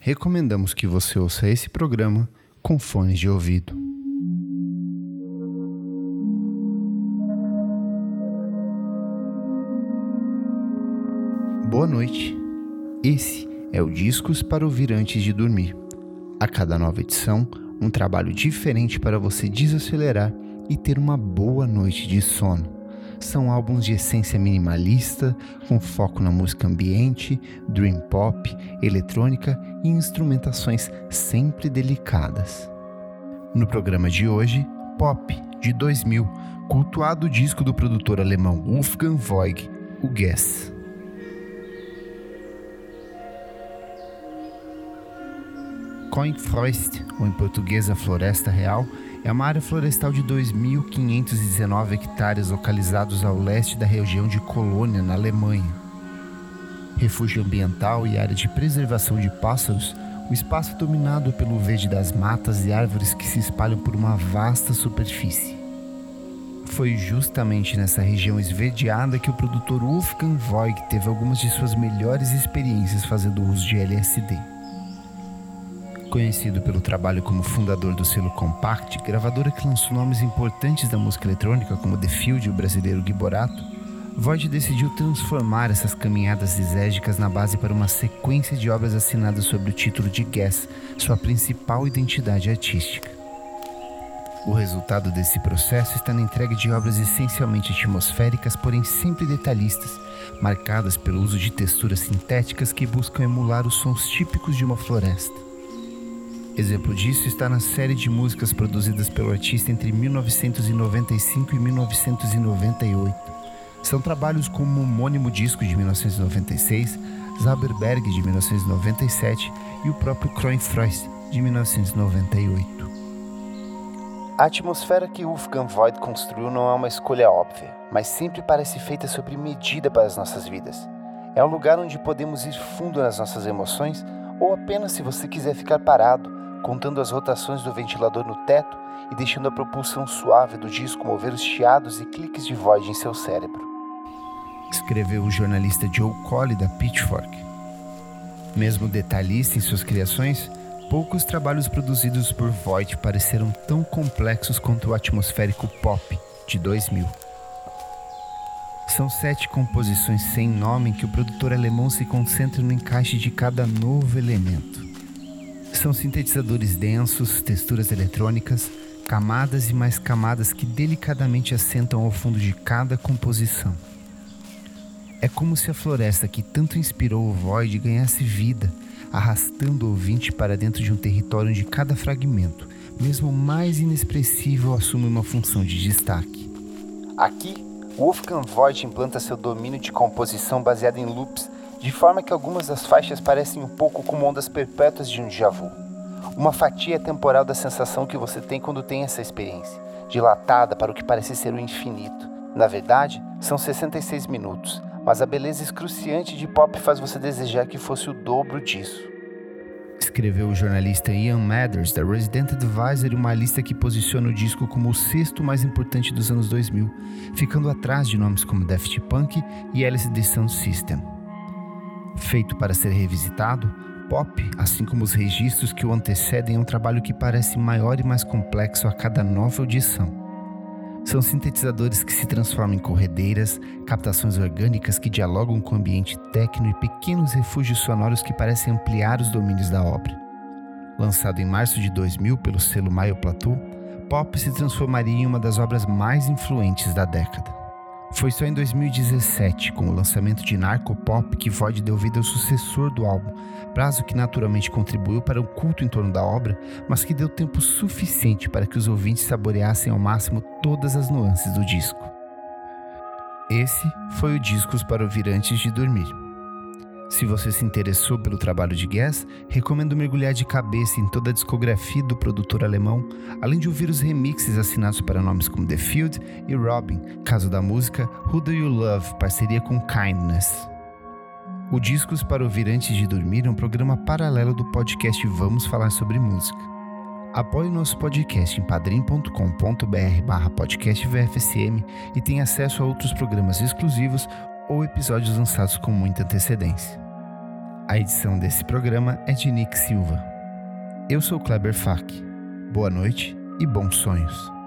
recomendamos que você ouça esse programa com fones de ouvido. Boa noite. Esse é o Discos para ouvir antes de dormir. A cada nova edição, um trabalho diferente para você desacelerar e ter uma boa noite de sono são álbuns de essência minimalista, com foco na música ambiente, dream pop, eletrônica e instrumentações sempre delicadas. No programa de hoje, Pop, de 2000, cultuado disco do produtor alemão Wolfgang Voig, o Guess. Coinfrost, ou em português a Floresta Real, é uma área florestal de 2.519 hectares localizados ao leste da região de Colônia, na Alemanha. Refúgio ambiental e área de preservação de pássaros, o espaço é dominado pelo verde das matas e árvores que se espalham por uma vasta superfície. Foi justamente nessa região esverdeada que o produtor Wolfgang Voigt teve algumas de suas melhores experiências fazendo uso de LSD. Conhecido pelo trabalho como fundador do selo Compact, gravadora que lançou nomes importantes da música eletrônica como The Field e o brasileiro Gui Borato, Void decidiu transformar essas caminhadas exégicas na base para uma sequência de obras assinadas sob o título de Guess, sua principal identidade artística. O resultado desse processo está na entrega de obras essencialmente atmosféricas, porém sempre detalhistas, marcadas pelo uso de texturas sintéticas que buscam emular os sons típicos de uma floresta. Exemplo disso está na série de músicas produzidas pelo artista entre 1995 e 1998. São trabalhos como o homônimo disco de 1996, Zaberberg de 1997 e o próprio Kreuzfreud de 1998. A atmosfera que Wolfgang Void construiu não é uma escolha óbvia, mas sempre parece feita sob medida para as nossas vidas. É um lugar onde podemos ir fundo nas nossas emoções ou apenas se você quiser ficar parado contando as rotações do ventilador no teto e deixando a propulsão suave do disco mover os chiados e cliques de voz em seu cérebro. Escreveu o jornalista Joe Colley da Pitchfork. Mesmo detalhista em suas criações, poucos trabalhos produzidos por Voight pareceram tão complexos quanto o atmosférico Pop de 2000. São sete composições sem nome em que o produtor alemão se concentra no encaixe de cada novo elemento. São sintetizadores densos, texturas eletrônicas, camadas e mais camadas que delicadamente assentam ao fundo de cada composição. É como se a floresta que tanto inspirou o Void ganhasse vida, arrastando o ouvinte para dentro de um território onde cada fragmento, mesmo mais inexpressível, assume uma função de destaque. Aqui, Wolfgang Voigt implanta seu domínio de composição baseado em loops de forma que algumas das faixas parecem um pouco como ondas perpétuas de um déjà vu. Uma fatia temporal da sensação que você tem quando tem essa experiência, dilatada para o que parece ser o infinito. Na verdade, são 66 minutos, mas a beleza excruciante de pop faz você desejar que fosse o dobro disso. Escreveu o jornalista Ian Mathers da Resident Advisor uma lista que posiciona o disco como o sexto mais importante dos anos 2000, ficando atrás de nomes como Daft Punk e LSD Sound System. Feito para ser revisitado, Pop, assim como os registros que o antecedem, é um trabalho que parece maior e mais complexo a cada nova audição. São sintetizadores que se transformam em corredeiras, captações orgânicas que dialogam com o ambiente técnico e pequenos refúgios sonoros que parecem ampliar os domínios da obra. Lançado em março de 2000 pelo selo Maio Plateau, Pop se transformaria em uma das obras mais influentes da década. Foi só em 2017, com o lançamento de Narco Pop, que Void deu vida ao sucessor do álbum, prazo que naturalmente contribuiu para o culto em torno da obra, mas que deu tempo suficiente para que os ouvintes saboreassem ao máximo todas as nuances do disco. Esse foi o Discos para ouvir antes de dormir. Se você se interessou pelo trabalho de Guess, recomendo mergulhar de cabeça em toda a discografia do produtor alemão, além de ouvir os remixes assinados para nomes como The Field e Robin, caso da música Who Do You Love, parceria com Kindness. O Discos para ouvir antes de dormir é um programa paralelo do podcast Vamos Falar sobre Música. Apoie o nosso podcast em padrim.com.br barra podcast VFSM e tenha acesso a outros programas exclusivos ou episódios lançados com muita antecedência. A edição desse programa é de Nick Silva. Eu sou Kleber Fak. Boa noite e bons sonhos.